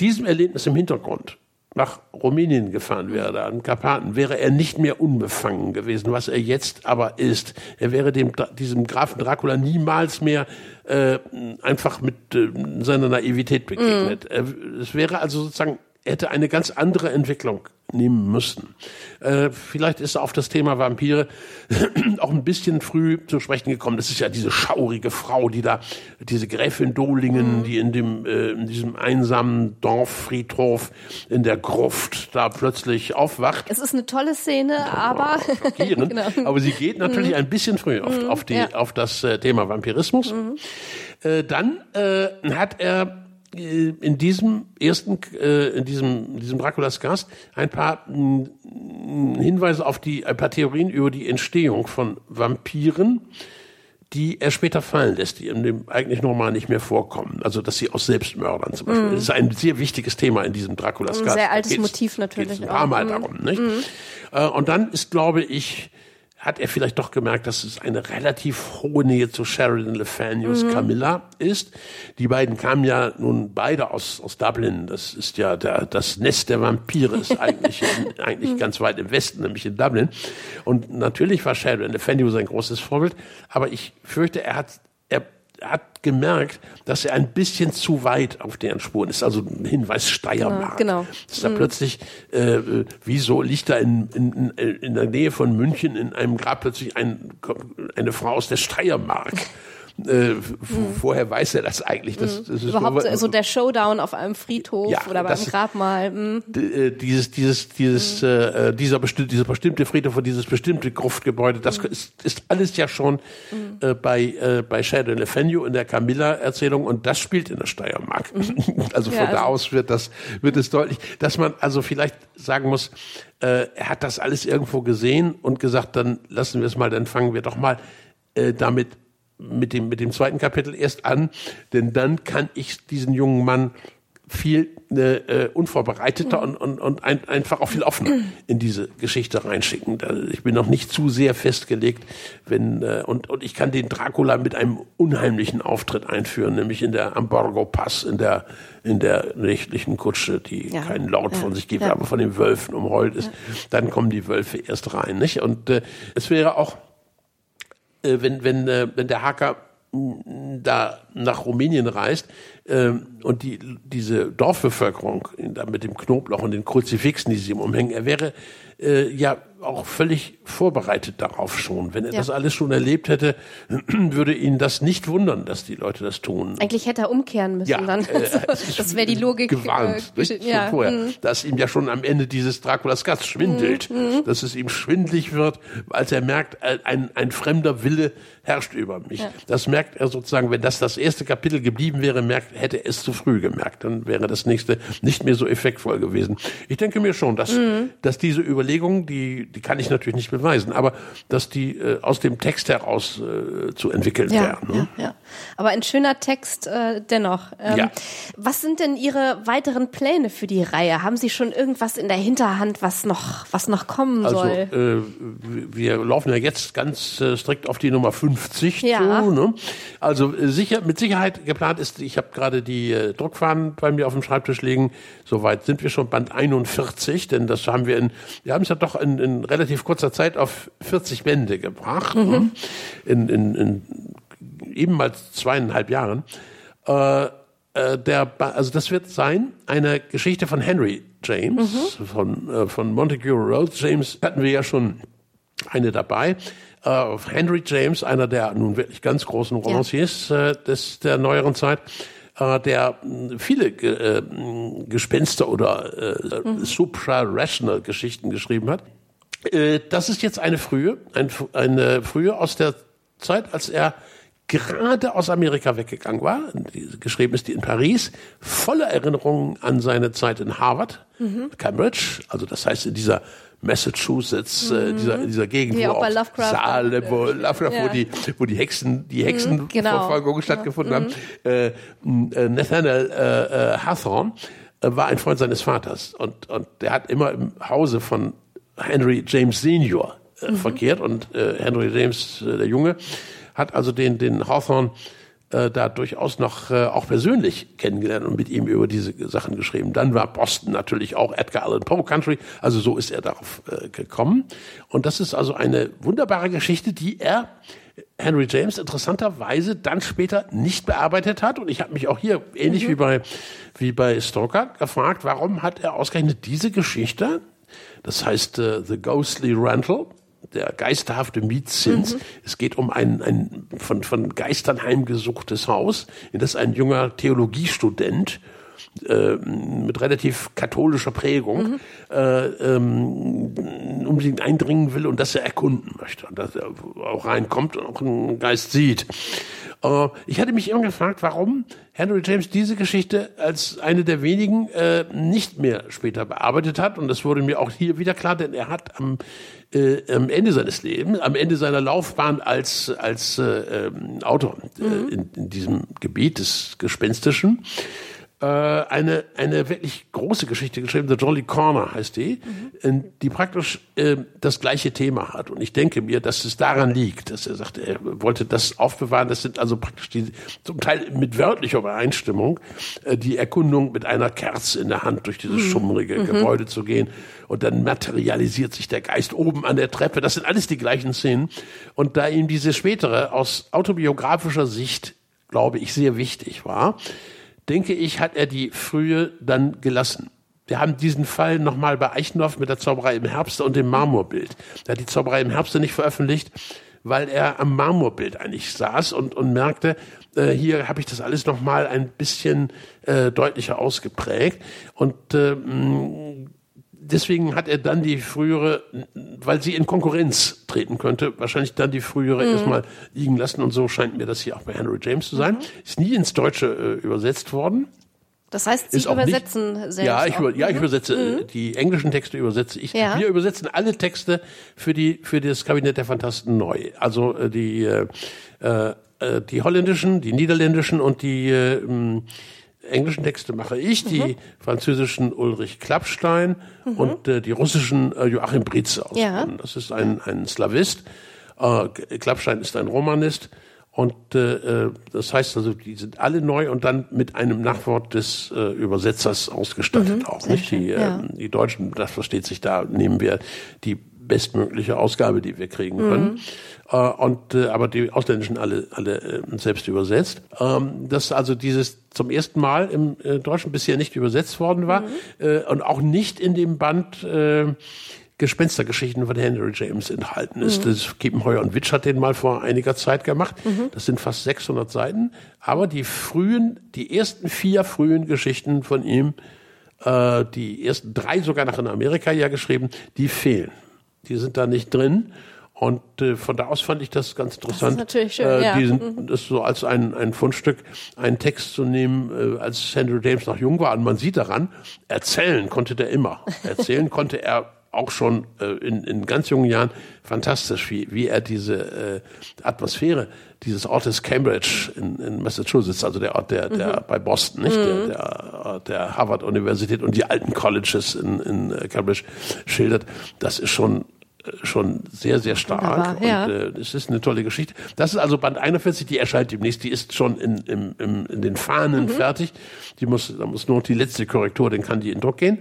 diesem Erlebnis im Hintergrund nach Rumänien gefahren wäre, an Karpaten, wäre er nicht mehr unbefangen gewesen, was er jetzt aber ist. Er wäre dem, diesem Grafen Dracula niemals mehr äh, einfach mit äh, seiner Naivität begegnet. Mm. Es wäre also sozusagen, hätte eine ganz andere Entwicklung nehmen müssen. Äh, vielleicht ist er auf das Thema Vampire auch ein bisschen früh zu sprechen gekommen. Das ist ja diese schaurige Frau, die da, diese Gräfin Dolingen, mhm. die in dem, äh, in diesem einsamen Dorffriedhof in der Gruft da plötzlich aufwacht. Es ist eine tolle Szene, aber, genau. aber sie geht natürlich mhm. ein bisschen früh auf, mhm. auf, die, ja. auf das äh, Thema Vampirismus. Mhm. Äh, dann äh, hat er in diesem ersten, äh, in diesem, in diesem Draculas Gast ein paar mm, Hinweise auf die, ein paar Theorien über die Entstehung von Vampiren, die er später fallen lässt, die in dem eigentlich normal nicht mehr vorkommen. Also, dass sie aus Selbstmördern zum Beispiel. Mm. Das ist ein sehr wichtiges Thema in diesem Draculas Gast. Ein sehr altes Motiv natürlich. Ein paar Mal mm. darum, nicht? Mm. Und dann ist, glaube ich, hat er vielleicht doch gemerkt, dass es eine relativ hohe Nähe zu Sheridan Le Fanius mhm. Camilla ist. Die beiden kamen ja nun beide aus, aus Dublin. Das ist ja der, das Nest der Vampire ist eigentlich, in, eigentlich mhm. ganz weit im Westen, nämlich in Dublin. Und natürlich war Sheridan Le Fanius ein großes Vorbild. Aber ich fürchte, er hat, hat gemerkt, dass er ein bisschen zu weit auf deren Spuren ist. Also Hinweis Steiermark. Genau. genau. Ist da mhm. plötzlich, äh, wieso liegt da in, in, in der Nähe von München in einem Grab plötzlich ein, eine Frau aus der Steiermark? Äh, mhm. Vorher weiß er das eigentlich. Das, das ist Überhaupt so, so der Showdown auf einem Friedhof ja, oder beim Grabmal. Mhm. Dieses, dieses, dieses, mhm. äh, dieser bestimmte, dieser bestimmte Friedhof und dieses bestimmte Gruftgebäude, das mhm. ist, ist alles ja schon äh, bei, äh, bei Shadow Le Fenio in der Camilla-Erzählung und das spielt in der Steiermark. Mhm. Also von ja, also da aus wird das, wird es deutlich, dass man also vielleicht sagen muss, äh, er hat das alles irgendwo gesehen und gesagt, dann lassen wir es mal, dann fangen wir doch mal äh, damit mit dem, mit dem zweiten Kapitel erst an, denn dann kann ich diesen jungen Mann viel äh, äh unvorbereiteter und, und, und ein, einfach auch viel offener in diese Geschichte reinschicken. Ich bin noch nicht zu sehr festgelegt, wenn äh, und, und ich kann den Dracula mit einem unheimlichen Auftritt einführen, nämlich in der Amborgo Pass, in der in der nächtlichen Kutsche, die ja, keinen Laut ja, von sich gibt, ja. aber von den Wölfen umheult ist. Dann kommen die Wölfe erst rein, nicht? Und äh, es wäre auch wenn, wenn, äh, wenn der Hacker da nach Rumänien reist ähm, und die, diese Dorfbevölkerung da mit dem Knoblauch und den Kruzifixen, die sie ihm umhängen, er wäre äh, ja auch völlig vorbereitet darauf schon. Wenn er ja. das alles schon erlebt hätte, würde ihn das nicht wundern, dass die Leute das tun. Eigentlich hätte er umkehren müssen ja, dann. Äh, das wäre die Logik. Gewarnt, äh, ja. vorher, mhm. dass ihm ja schon am Ende dieses Draculas Gast schwindelt, mhm. mhm. dass es ihm schwindlig wird, als er merkt, ein, ein fremder Wille herrscht über mich. Ja. Das merkt er sozusagen, wenn das das erste Kapitel geblieben wäre, merkt, hätte es zu früh gemerkt, dann wäre das nächste nicht mehr so effektvoll gewesen. Ich denke mir schon, dass, mhm. dass diese Überlegungen, die, die kann ich natürlich nicht beweisen, aber dass die äh, aus dem Text heraus äh, zu entwickeln ja, wären. Ne? Ja, ja. Aber ein schöner Text äh, dennoch. Ähm, ja. Was sind denn Ihre weiteren Pläne für die Reihe? Haben Sie schon irgendwas in der Hinterhand, was noch, was noch kommen also, soll? Äh, wir laufen ja jetzt ganz äh, strikt auf die Nummer 50 ja. zu. Ne? Also äh, sicher, mit Sicherheit geplant ist, ich habe gerade die äh, Druckfahnen bei mir auf dem Schreibtisch liegen. Soweit sind wir schon Band 41, denn das haben wir in, wir haben es ja doch in, in relativ kurzer Zeit auf 40 Bände gebracht. Mhm. Ne? In, in, in eben mal zweieinhalb Jahren. Äh, äh, der, also das wird sein eine Geschichte von Henry James mhm. von äh, von Montague Rhodes. James hatten wir ja schon eine dabei. Uh, Henry James, einer der nun wirklich ganz großen Romanciers ja. äh, des, der neueren Zeit, äh, der viele äh, Gespenster oder äh, mhm. supra-rational Geschichten geschrieben hat. Äh, das ist jetzt eine frühe, ein, eine frühe aus der Zeit, als er gerade aus Amerika weggegangen war, geschrieben ist die in Paris, voller Erinnerungen an seine Zeit in Harvard, mhm. Cambridge, also das heißt in dieser Massachusetts, äh, mhm. dieser, dieser Gegend, ja, wo auch Lovecraft, Salem, wo, Lovecraft, ja. wo die, wo die Hexen, die Hexenverfolgung mhm, genau. stattgefunden mhm. haben. Äh, äh, Nathaniel äh, äh, Hawthorne äh, war ein Freund seines Vaters und, und der hat immer im Hause von Henry James Senior äh, mhm. verkehrt und äh, Henry James, äh, der Junge, hat also den, den Hawthorne äh, da durchaus noch äh, auch persönlich kennengelernt und mit ihm über diese Sachen geschrieben. Dann war Boston natürlich auch Edgar Allan Poe Country, also so ist er darauf äh, gekommen. Und das ist also eine wunderbare Geschichte, die er Henry James interessanterweise dann später nicht bearbeitet hat. Und ich habe mich auch hier, ähnlich mhm. wie bei, wie bei Stoker, gefragt, warum hat er ausgerechnet diese Geschichte, das heißt uh, The Ghostly Rental, der geisterhafte Mietzins. Mhm. Es geht um ein, ein von, von Geistern heimgesuchtes Haus, in das ein junger Theologiestudent äh, mit relativ katholischer Prägung mhm. äh, ähm, unbedingt eindringen will und das er erkunden möchte und dass er auch reinkommt und auch einen Geist sieht. Äh, ich hatte mich immer gefragt, warum Henry James diese Geschichte als eine der wenigen äh, nicht mehr später bearbeitet hat. Und das wurde mir auch hier wieder klar, denn er hat am, äh, am Ende seines Lebens, am Ende seiner Laufbahn als, als äh, ähm, Autor äh, mhm. in, in diesem Gebiet des Gespenstischen, äh, eine, eine wirklich große Geschichte geschrieben, The Jolly Corner heißt die, mhm. die praktisch äh, das gleiche Thema hat. Und ich denke mir, dass es daran liegt, dass er sagte, er wollte das aufbewahren. Das sind also praktisch die, zum Teil mit wörtlicher Übereinstimmung, äh, die Erkundung mit einer Kerze in der Hand durch dieses mhm. schummrige mhm. Gebäude zu gehen. Und dann materialisiert sich der Geist oben an der Treppe. Das sind alles die gleichen Szenen. Und da ihm diese spätere aus autobiografischer Sicht, glaube ich, sehr wichtig war, denke ich, hat er die frühe dann gelassen. Wir haben diesen Fall nochmal bei Eichendorff mit der Zauberei im Herbst und dem Marmorbild. Er hat die Zauberei im Herbst nicht veröffentlicht, weil er am Marmorbild eigentlich saß und, und merkte, äh, hier habe ich das alles nochmal ein bisschen äh, deutlicher ausgeprägt. Und äh, deswegen hat er dann die frühere, weil sie in Konkurrenz treten könnte, wahrscheinlich dann die frühere mhm. erstmal liegen lassen. Und so scheint mir das hier auch bei Henry James zu sein. Mhm. Ist nie ins Deutsche äh, übersetzt worden. Das heißt, Sie übersetzen nicht, selbst ja, ich, über, ja, ich mhm. übersetze mhm. die englischen Texte übersetze ich. Ja. Wir übersetzen alle Texte für die für das Kabinett der Phantasten neu. Also äh, die äh, äh, die holländischen, die niederländischen und die äh, englischen Texte mache ich, die mhm. französischen Ulrich Klappstein mhm. und äh, die russischen äh, Joachim Britze aus. Ja. Das ist ein, ein Slavist. Äh, Klappstein ist ein Romanist. Und äh, äh, das heißt also, die sind alle neu und dann mit einem Nachwort des äh, Übersetzers ausgestattet mhm, auch. Nicht? Die, äh, ja. die Deutschen, das versteht sich da, nehmen wir die bestmögliche Ausgabe, die wir kriegen können. Mhm. Äh, und äh, aber die ausländischen alle alle äh, selbst übersetzt. Ähm, dass also dieses zum ersten Mal im äh, Deutschen bisher nicht übersetzt worden war mhm. äh, und auch nicht in dem Band äh, Gespenstergeschichten von Henry James enthalten ist. Mhm. Das Kiepenheuer und Witsch hat den mal vor einiger Zeit gemacht. Mhm. Das sind fast 600 Seiten. Aber die frühen, die ersten vier frühen Geschichten von ihm, äh, die ersten drei sogar nach in Amerika ja geschrieben, die fehlen. Die sind da nicht drin. Und äh, von da aus fand ich das ganz interessant, das ist natürlich schön, äh, ja. diesen, mhm. das so als ein, ein Fundstück, einen Text zu nehmen, äh, als Henry James noch jung war. Und man sieht daran, erzählen konnte der immer. Erzählen konnte er auch schon äh, in, in ganz jungen Jahren fantastisch, wie, wie er diese äh, Atmosphäre dieses Ortes Cambridge in, in Massachusetts, also der Ort der, der mhm. bei Boston, nicht, mhm. der, der, der Harvard-Universität und die alten Colleges in, in äh, Cambridge schildert. Das ist schon schon sehr, sehr stark. Ja. Und äh, es ist eine tolle Geschichte. Das ist also Band 41, die erscheint demnächst. Die ist schon in, in, in, in den Fahnen mhm. fertig. Die muss, da muss nur noch die letzte Korrektur, dann kann die in Druck gehen.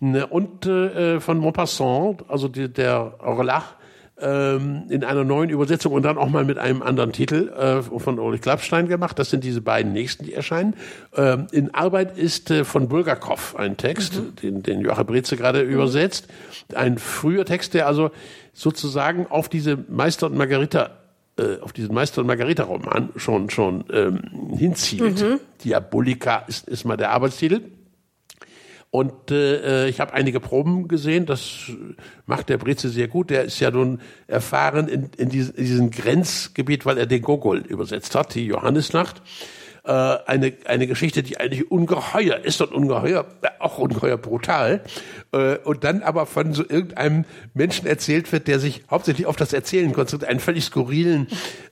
Ne, und äh, von Maupassant, also die, der Orlach, ähm, in einer neuen Übersetzung und dann auch mal mit einem anderen Titel äh, von Ulrich Klappstein gemacht. Das sind diese beiden nächsten, die erscheinen. Ähm, in Arbeit ist äh, von Bulgakov ein Text, mhm. den, den Joachim Breze gerade mhm. übersetzt. Ein früher Text, der also sozusagen auf diese Meister und Margarita äh, auf diesen Meister und Margarita Roman schon schon ähm, hinzielt. Mhm. Diabolika ist, ist mal der Arbeitstitel. Und äh, ich habe einige Proben gesehen, das macht der Breze sehr gut. Der ist ja nun erfahren in, in, diesem, Grenzgebiet, weil er den Gogol übersetzt hat, die Johannisnacht. Äh, eine, eine Geschichte, die eigentlich ungeheuer ist und ungeheuer, äh, auch ungeheuer brutal. Äh, und dann aber von so irgendeinem Menschen erzählt wird, der sich hauptsächlich auf das Erzählen konzentriert, einen völlig skurrilen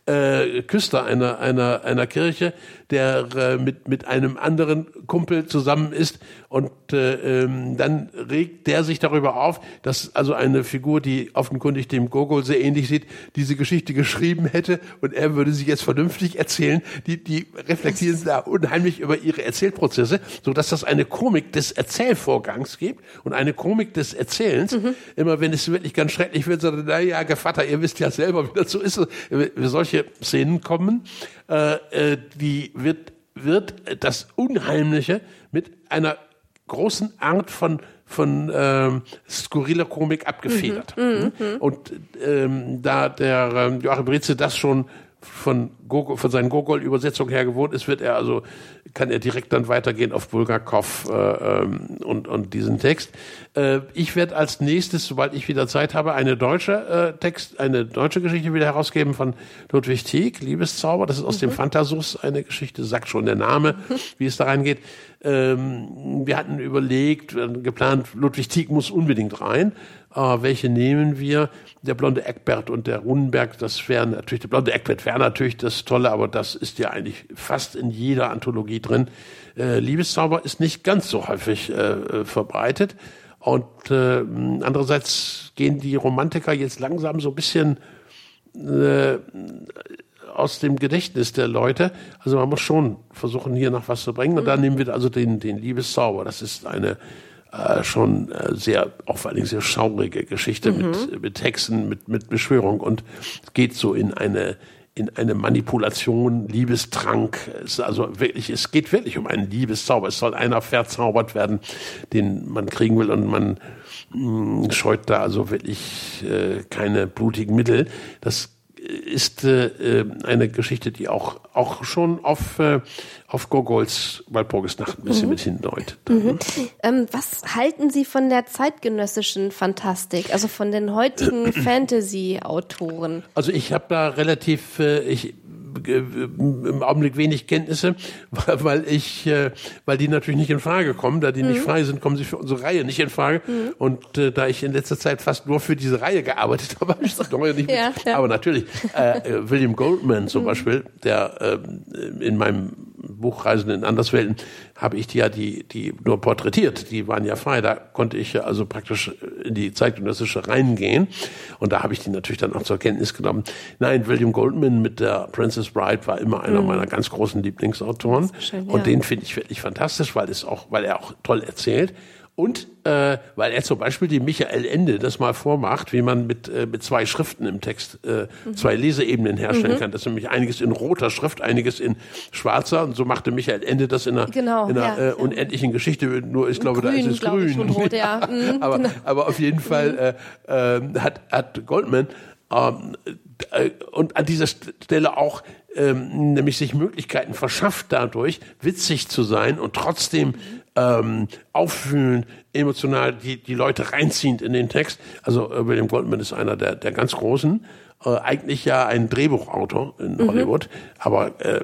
äh, Küster einer, einer, einer Kirche, der äh, mit, mit einem anderen Kumpel zusammen ist und äh, ähm, dann regt der sich darüber auf, dass also eine Figur, die offenkundig dem Gogol sehr ähnlich sieht, diese Geschichte geschrieben hätte und er würde sie jetzt vernünftig erzählen. Die, die reflektieren da unheimlich über ihre Erzählprozesse, so dass das eine Komik des Erzählvorgangs gibt und eine Komik des Erzählens. Mhm. Immer wenn es wirklich ganz schrecklich wird, sagt er, na ja, Gevatter, ihr wisst ja selber, wie das so ist. Solche solche Szenen kommen, äh, äh, die wird, wird das Unheimliche mit einer großen Art von von ähm, skurriler Komik abgefedert. Mhm, mhm, mhm. Und ähm, da der ähm, Joachim Breze das schon von, Gogol, von seinen Gogol-Übersetzungen her gewohnt ist, wird er also, kann er direkt dann weitergehen auf Bulgakov äh, ähm, und, und diesen Text. Äh, ich werde als nächstes, sobald ich wieder Zeit habe, eine deutsche äh, Text, eine deutsche Geschichte wieder herausgeben von Ludwig Tieck, Liebeszauber. Das ist aus mhm. dem Phantasus eine Geschichte, sagt schon der Name, wie es da reingeht. Ähm, wir hatten überlegt, geplant, Ludwig Tieck muss unbedingt rein. Äh, welche nehmen wir? Der blonde Eckbert und der Runenberg, das wäre natürlich, der blonde Eckbert wäre natürlich das Tolle, aber das ist ja eigentlich fast in jeder Anthologie drin. Äh, Liebeszauber ist nicht ganz so häufig äh, verbreitet. Und äh, andererseits gehen die Romantiker jetzt langsam so ein bisschen äh, aus dem Gedächtnis der Leute. Also man muss schon versuchen, hier noch was zu bringen. Und dann nehmen wir also den, den Liebeszauber. Das ist eine äh, schon äh, sehr, auch vor allen Dingen sehr schaurige Geschichte mhm. mit, mit Hexen, mit, mit Beschwörung und geht so in eine, in eine Manipulation, Liebestrank. Es also wirklich, es geht wirklich um einen Liebeszauber. Es soll einer verzaubert werden, den man kriegen will und man mh, mm, scheut da also wirklich äh, keine blutigen Mittel. Das ist äh, eine Geschichte, die auch, auch schon auf, äh, auf Gogols Walpurgisnacht ein bisschen mhm. mit hindeutet. Mhm. Ähm, was halten Sie von der zeitgenössischen Fantastik, also von den heutigen Fantasy-Autoren? Also ich habe da relativ, äh, ich im Augenblick wenig Kenntnisse, weil ich, äh, weil die natürlich nicht in Frage kommen. Da die mhm. nicht frei sind, kommen sie für unsere Reihe nicht in Frage. Mhm. Und äh, da ich in letzter Zeit fast nur für diese Reihe gearbeitet habe, habe ich das noch nicht ja. Ja. Aber natürlich, äh, äh, William Goldman zum mhm. Beispiel, der äh, in meinem Buch Reisen in Anderswelten habe ich die ja die, die nur porträtiert. Die waren ja frei. Da konnte ich also praktisch in die zeitgenössische reingehen. Und da habe ich die natürlich dann auch zur Kenntnis genommen. Nein, William Goldman mit der Princess Bride war immer einer mhm. meiner ganz großen Lieblingsautoren. Schön, ja. Und den finde ich wirklich fantastisch, weil es auch, weil er auch toll erzählt. Und äh, weil er zum Beispiel die Michael Ende das mal vormacht, wie man mit, äh, mit zwei Schriften im Text äh, mhm. zwei Leseebenen herstellen mhm. kann. Das ist nämlich einiges in roter Schrift, einiges in schwarzer. Und so machte Michael Ende das in einer, genau, in einer ja, äh, unendlichen ja. Geschichte. Nur ich glaube, grün, da ist es grün. Ich, rot, ja. Mhm, aber, genau. aber auf jeden Fall mhm. äh, äh, hat, hat Goldman ähm, äh, und an dieser Stelle auch ähm, nämlich sich Möglichkeiten verschafft dadurch, witzig zu sein und trotzdem ähm, auffühlen, emotional die, die Leute reinziehend in den Text. Also äh, William Goldman ist einer der, der ganz Großen. Äh, eigentlich ja ein Drehbuchautor in mhm. Hollywood, aber äh,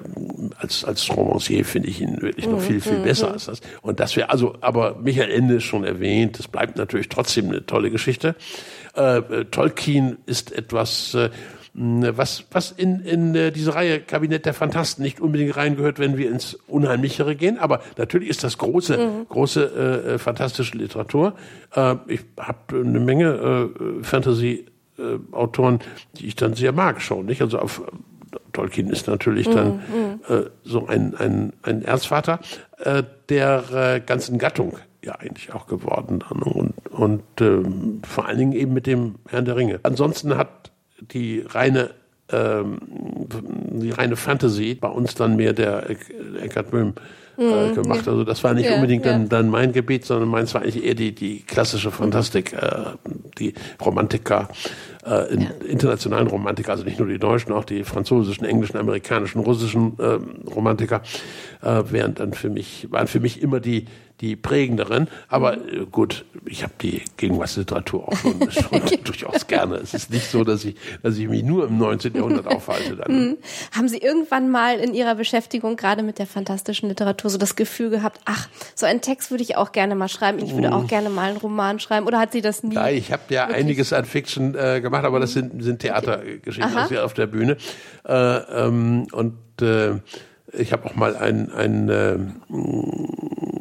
als als Romancier finde ich ihn wirklich noch mhm. viel viel besser mhm. als das. Und das wäre also, aber Michael Ende ist schon erwähnt. Das bleibt natürlich trotzdem eine tolle Geschichte. Äh, äh Tolkien ist etwas äh, was, was in, in äh, diese Reihe Kabinett der Fantasten nicht unbedingt reingehört, wenn wir ins Unheimlichere gehen. Aber natürlich ist das große, mhm. große äh, fantastische Literatur. Äh, ich habe eine Menge äh, Fantasy-Autoren, die ich dann sehr mag schon. Nicht? Also auf Tolkien ist natürlich mhm. dann mhm. äh, so ein, ein, ein Erzvater äh, der äh, ganzen Gattung ja eigentlich auch geworden dann und, und ähm, vor allen Dingen eben mit dem Herrn der Ringe. Ansonsten hat die reine ähm, die reine Fantasy bei uns dann mehr der Eckhard Böhm äh, mhm, gemacht. Also das war nicht ja, unbedingt ja. Dann, dann mein Gebiet, sondern meins war eigentlich eher die, die klassische Fantastik, äh, die Romantiker, äh, in, ja. internationalen Romantiker, also nicht nur die deutschen, auch die französischen, englischen, amerikanischen, russischen äh, Romantiker, äh, wären dann für mich, waren für mich immer die, die prägenderen. Aber mhm. äh, gut, ich habe die Gegenwartsliteratur auch schon, schon durchaus gerne. Es ist nicht so, dass ich, dass ich mich nur im 19. Jahrhundert aufhalte. Dann. Mhm. Haben Sie irgendwann mal in Ihrer Beschäftigung gerade mit der fantastischen Literatur so das Gefühl gehabt, ach, so einen Text würde ich auch gerne mal schreiben, ich würde auch mhm. gerne mal einen Roman schreiben oder hat Sie das nie? Ja, ich habe ja wirklich? einiges an Fiction äh, gemacht, aber das sind, sind Theatergeschichten okay. auf der Bühne. Äh, ähm, und äh, ich habe auch mal ein, ein, äh, ein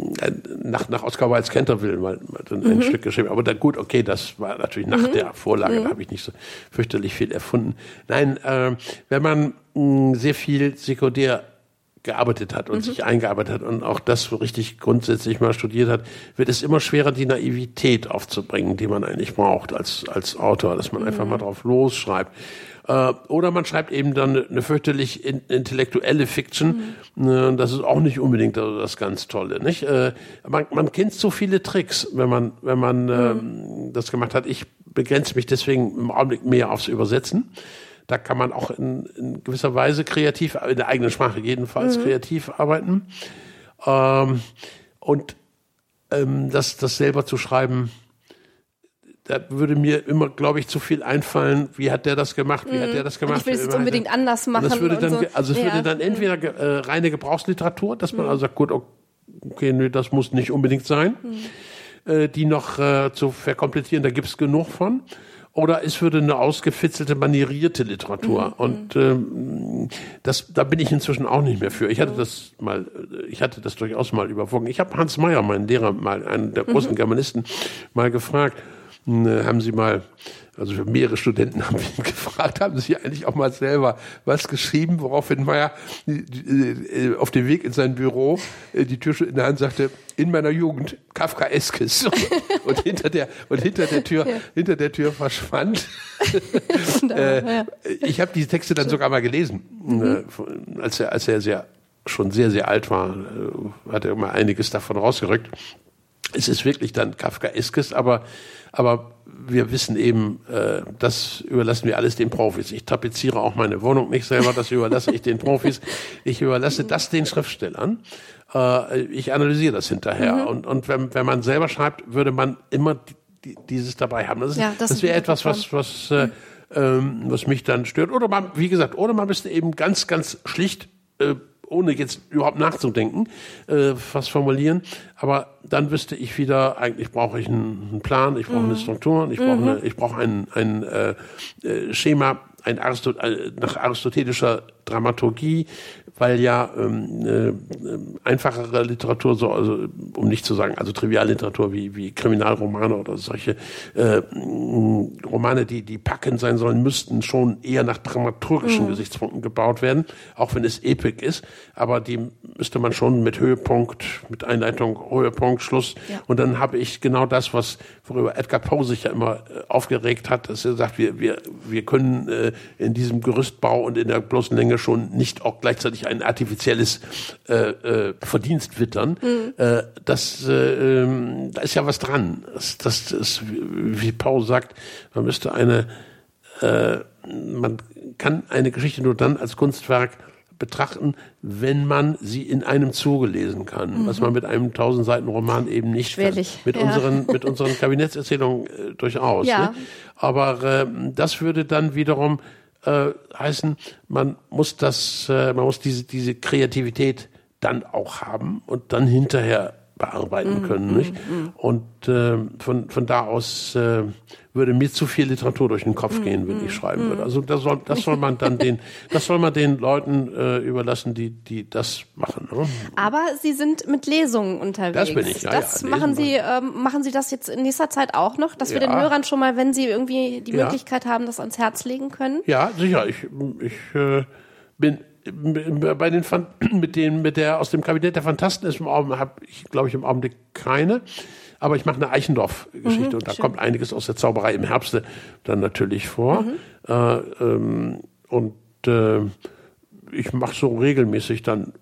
nach, nach Oscar Wildes Canterville mal, mal ein mhm. Stück geschrieben. Aber dann gut, okay, das war natürlich nach mhm. der Vorlage, mhm. da habe ich nicht so fürchterlich viel erfunden. Nein, äh, wenn man mh, sehr viel sekundär gearbeitet hat und mhm. sich eingearbeitet hat und auch das so richtig grundsätzlich mal studiert hat, wird es immer schwerer, die Naivität aufzubringen, die man eigentlich braucht als, als Autor, dass man mhm. einfach mal drauf losschreibt. Äh, oder man schreibt eben dann eine fürchterlich intellektuelle Fiction. Mhm. Das ist auch nicht unbedingt das ganz Tolle. Nicht? Äh, man, man kennt so viele Tricks, wenn man, wenn man mhm. Ähm, das gemacht hat. Ich begrenze mich deswegen im Augenblick mehr aufs Übersetzen. Da kann man auch in, in gewisser Weise kreativ, in der eigenen Sprache jedenfalls mhm. kreativ arbeiten. Ähm, und ähm, das, das selber zu schreiben, da würde mir immer, glaube ich, zu viel einfallen. Wie hat der das gemacht? Wie mm. hat der das gemacht? ich will es jetzt unbedingt anders machen. das würde dann, so. also es ja. würde dann entweder äh, reine Gebrauchsliteratur, dass man mm. also sagt, gut, okay, nö, das muss nicht unbedingt sein, mm. äh, die noch äh, zu verkomplizieren, da gibt's genug von oder es würde eine ausgefitzelte, manierierte Literatur. Mhm. Und ähm, das, da bin ich inzwischen auch nicht mehr für. Ich hatte das mal, ich hatte das durchaus mal überwogen. Ich habe Hans Meyer, meinen Lehrer, mal einen der großen mhm. Germanisten, mal gefragt, äh, haben Sie mal, also mehrere Studenten haben ihn gefragt, haben Sie eigentlich auch mal selber was geschrieben, woraufhin Meyer äh, auf dem Weg in sein Büro äh, die Tür in der Hand sagte, in meiner Jugend Kafkaeskes und hinter der und hinter der Tür ja. hinter der Tür verschwand. äh, ich habe diese Texte dann sogar mal gelesen, mhm. als er als er sehr schon sehr sehr alt war, hat er immer einiges davon rausgerückt. Es ist wirklich dann Kafkaeskes, aber aber wir wissen eben, äh, das überlassen wir alles den Profis. Ich tapeziere auch meine Wohnung nicht selber, das überlasse ich den Profis. Ich überlasse das den Schriftstellern. Äh, ich analysiere das hinterher. Mhm. Und, und wenn, wenn man selber schreibt, würde man immer die, dieses dabei haben. Das, ja, das, das wäre etwas, was, was, äh, ähm, was mich dann stört. Oder man, wie gesagt, oder man müsste eben ganz, ganz schlicht äh, ohne jetzt überhaupt nachzudenken, äh, was formulieren. Aber dann wüsste ich wieder, eigentlich brauche ich einen, Plan, ich brauche mhm. eine Struktur, ich brauche mhm. ich brauche ein, ein äh, äh, Schema, ein Aristot äh, nach aristotelischer Dramaturgie, weil ja ähm, äh, einfachere Literatur, so, also, um nicht zu sagen, also Trivialliteratur wie, wie Kriminalromane oder solche äh, Romane, die, die packend sein sollen, müssten schon eher nach dramaturgischen mhm. Gesichtspunkten gebaut werden, auch wenn es Epic ist. Aber die müsste man schon mit Höhepunkt, mit Einleitung, Höhepunkt, Schluss. Ja. Und dann habe ich genau das, was worüber Edgar Poe sich ja immer äh, aufgeregt hat, dass er sagt, wir, wir, wir können äh, in diesem Gerüstbau und in der bloßen Länge schon nicht auch gleichzeitig ein artifizielles äh, äh, Verdienst wittern. Mhm. Äh, das, äh, ähm, da ist ja was dran. Das, das ist, wie Paul sagt, man müsste eine, äh, man kann eine Geschichte nur dann als Kunstwerk betrachten, wenn man sie in einem Zuge lesen kann, mhm. was man mit einem tausend Seiten Roman eben nicht Schwierig. kann. Mit ja. unseren mit unseren Kabinettserzählungen äh, durchaus. Ja. Ne? Aber äh, das würde dann wiederum äh, heißen, man muss das, äh, man muss diese, diese Kreativität dann auch haben und dann hinterher bearbeiten mm, können. Mm, nicht? Mm. Und äh, von, von da aus äh, würde mir zu viel Literatur durch den Kopf mm, gehen, wenn ich mm, schreiben würde. Mm. Also das soll, das soll man dann den, das soll man den Leuten äh, überlassen, die, die das machen. Ne? Aber Sie sind mit Lesungen unterwegs. Das bin ich, ja. Das ja, machen Sie, ähm, machen Sie das jetzt in nächster Zeit auch noch, dass wir ja. den Hörern schon mal, wenn Sie irgendwie die ja. Möglichkeit haben, das ans Herz legen können? Ja, sicher. Ich, ich äh, bin bei den mit den mit der aus dem Kabinett der Fantasten ist im Augenblick habe ich glaube ich im Augenblick keine, aber ich mache eine Eichendorff-Geschichte mhm, und da schön. kommt einiges aus der Zauberei im Herbste dann natürlich vor mhm. äh, ähm, und äh, ich mache so regelmäßig dann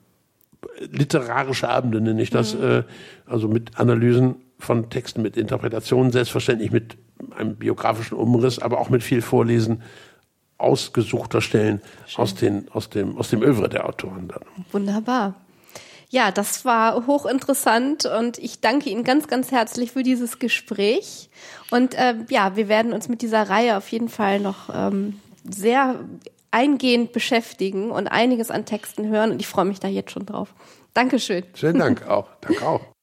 literarische Abende nenne ich das, mhm. äh, also mit Analysen von Texten, mit Interpretationen, selbstverständlich mit einem biografischen Umriss, aber auch mit viel Vorlesen ausgesuchter Stellen aus, den, aus, dem, aus dem Övre der Autoren dann. Wunderbar. Ja, das war hochinteressant und ich danke Ihnen ganz, ganz herzlich für dieses Gespräch. Und äh, ja, wir werden uns mit dieser Reihe auf jeden Fall noch ähm, sehr eingehend beschäftigen und einiges an Texten hören und ich freue mich da jetzt schon drauf. Dankeschön. Schönen Dank auch. Danke auch.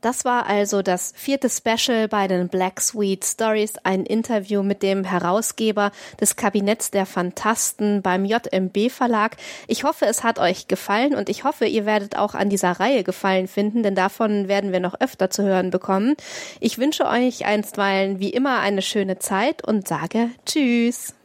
Das war also das vierte Special bei den Black Sweet Stories, ein Interview mit dem Herausgeber des Kabinetts der Fantasten beim JMB Verlag. Ich hoffe, es hat euch gefallen und ich hoffe, ihr werdet auch an dieser Reihe gefallen finden, denn davon werden wir noch öfter zu hören bekommen. Ich wünsche euch einstweilen wie immer eine schöne Zeit und sage Tschüss.